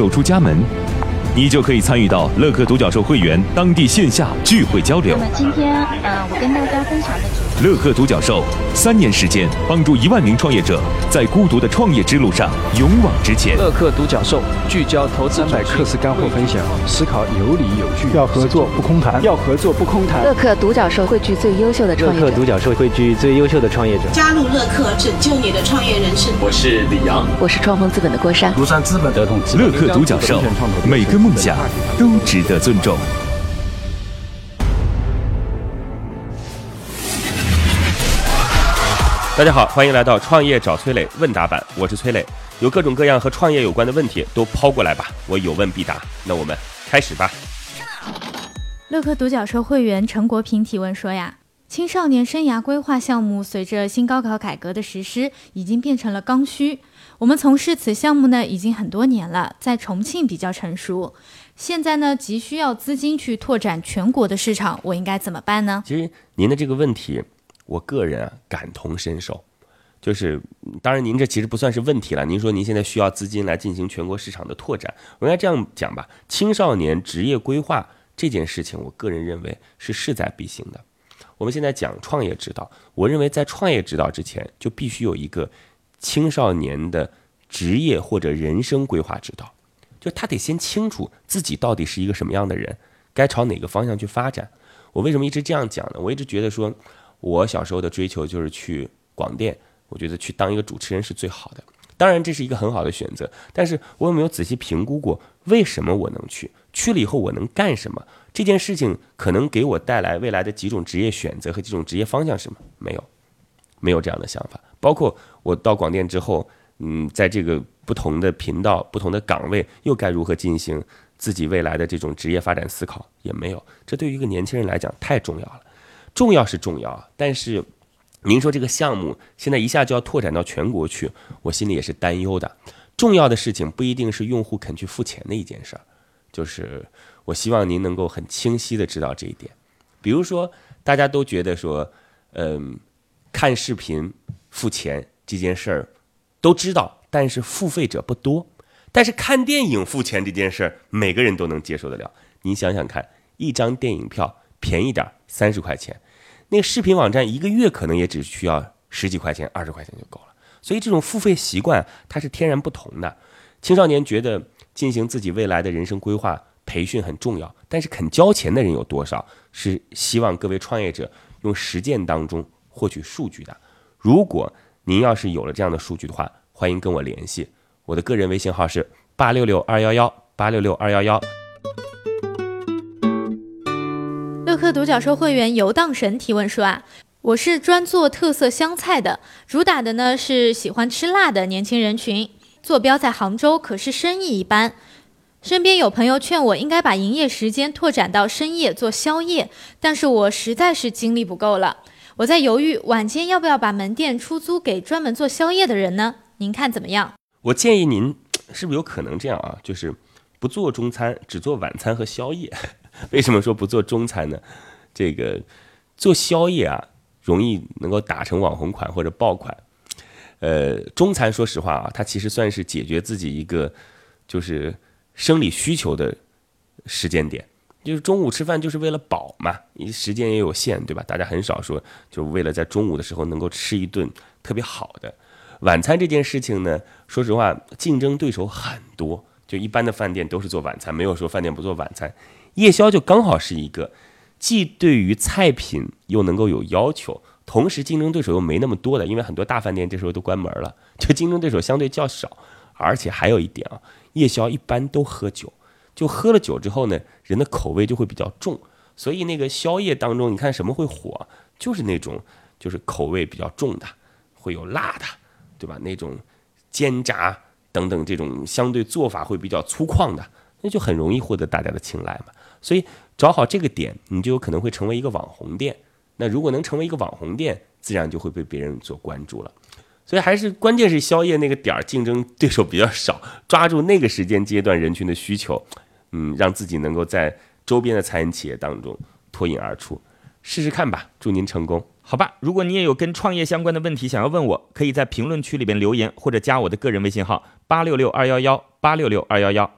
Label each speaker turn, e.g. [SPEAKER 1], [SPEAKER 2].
[SPEAKER 1] 走出家门，你就可以参与到乐客独角兽会员当地线下聚会交流
[SPEAKER 2] 那。么今天，呃，我跟大家分享的
[SPEAKER 1] 乐客独角兽三年时间，帮助一万名创业者在孤独的创业之路上勇往直前。
[SPEAKER 3] 乐客独角兽聚焦投资百课时干货分享，思考有理有据，
[SPEAKER 4] 要合作不空谈。
[SPEAKER 3] 要合作不空谈。
[SPEAKER 5] 乐客独角兽汇聚最优秀的创业者。
[SPEAKER 6] 乐客独角兽汇聚最优秀的创业者。
[SPEAKER 7] 加入乐客，拯救你的创业人生。
[SPEAKER 8] 我是李阳，
[SPEAKER 5] 我是创丰资本的郭珊。
[SPEAKER 3] 庐山资本
[SPEAKER 8] 的同资本
[SPEAKER 1] 乐客独角兽，每个梦想都值得尊重。
[SPEAKER 9] 大家好，欢迎来到创业找崔磊问答版，我是崔磊，有各种各样和创业有关的问题都抛过来吧，我有问必答。那我们开始吧。
[SPEAKER 10] 乐客独角兽会员陈国平提问说呀，青少年生涯规划项目随着新高考改革的实施，已经变成了刚需。我们从事此项目呢，已经很多年了，在重庆比较成熟。现在呢，急需要资金去拓展全国的市场，我应该怎么办呢？
[SPEAKER 9] 其实您的这个问题，我个人啊感同身受。就是，当然您这其实不算是问题了。您说您现在需要资金来进行全国市场的拓展，我应该这样讲吧：青少年职业规划这件事情，我个人认为是势在必行的。我们现在讲创业指导，我认为在创业指导之前，就必须有一个青少年的职业或者人生规划指导，就他得先清楚自己到底是一个什么样的人，该朝哪个方向去发展。我为什么一直这样讲呢？我一直觉得说，我小时候的追求就是去广电，我觉得去当一个主持人是最好的。当然，这是一个很好的选择，但是我有没有仔细评估过，为什么我能去？去了以后我能干什么？这件事情可能给我带来未来的几种职业选择和几种职业方向是吗？没有，没有这样的想法。包括我到广电之后，嗯，在这个不同的频道、不同的岗位，又该如何进行自己未来的这种职业发展思考？也没有。这对于一个年轻人来讲太重要了。重要是重要，但是您说这个项目现在一下就要拓展到全国去，我心里也是担忧的。重要的事情不一定是用户肯去付钱的一件事儿，就是我希望您能够很清晰的知道这一点。比如说，大家都觉得说，嗯，看视频付钱这件事儿都知道，但是付费者不多。但是看电影付钱这件事儿，每个人都能接受得了。您想想看，一张电影票便宜点三十块钱，那个视频网站一个月可能也只需要十几块钱、二十块钱就够了。所以这种付费习惯它是天然不同的。青少年觉得进行自己未来的人生规划培训很重要，但是肯交钱的人有多少？是希望各位创业者用实践当中获取数据的。如果您要是有了这样的数据的话，欢迎跟我联系。我的个人微信号是八六六二幺幺八六六二幺幺。
[SPEAKER 10] 客独角兽会员游荡神提问说啊，我是专做特色湘菜的，主打的呢是喜欢吃辣的年轻人群，坐标在杭州，可是生意一般。身边有朋友劝我应该把营业时间拓展到深夜做宵夜，但是我实在是精力不够了。我在犹豫晚间要不要把门店出租给专门做宵夜的人呢？您看怎么样？
[SPEAKER 9] 我建议您 是不是有可能这样啊？就是不做中餐，只做晚餐和宵夜。为什么说不做中餐呢？这个做宵夜啊，容易能够打成网红款或者爆款。呃，中餐说实话啊，它其实算是解决自己一个就是生理需求的时间点。就是中午吃饭就是为了饱嘛，你时间也有限，对吧？大家很少说就为了在中午的时候能够吃一顿特别好的。晚餐这件事情呢，说实话，竞争对手很多，就一般的饭店都是做晚餐，没有说饭店不做晚餐。夜宵就刚好是一个，既对于菜品又能够有要求，同时竞争对手又没那么多的，因为很多大饭店这时候都关门了，就竞争对手相对较少。而且还有一点啊，夜宵一般都喝酒，就喝了酒之后呢，人的口味就会比较重，所以那个宵夜当中，你看什么会火，就是那种就是口味比较重的，会有辣的。对吧？那种煎炸等等这种相对做法会比较粗犷的那就很容易获得大家的青睐嘛。所以找好这个点，你就有可能会成为一个网红店。那如果能成为一个网红店，自然就会被别人所关注了。所以还是关键是宵夜那个点儿竞争对手比较少，抓住那个时间阶段人群的需求，嗯，让自己能够在周边的餐饮企业当中脱颖而出，试试看吧。祝您成功，
[SPEAKER 4] 好吧？如果你也有跟创业相关的问题想要问我，可以在评论区里边留言，或者加我的个人微信号八六六二幺幺八六六二幺幺。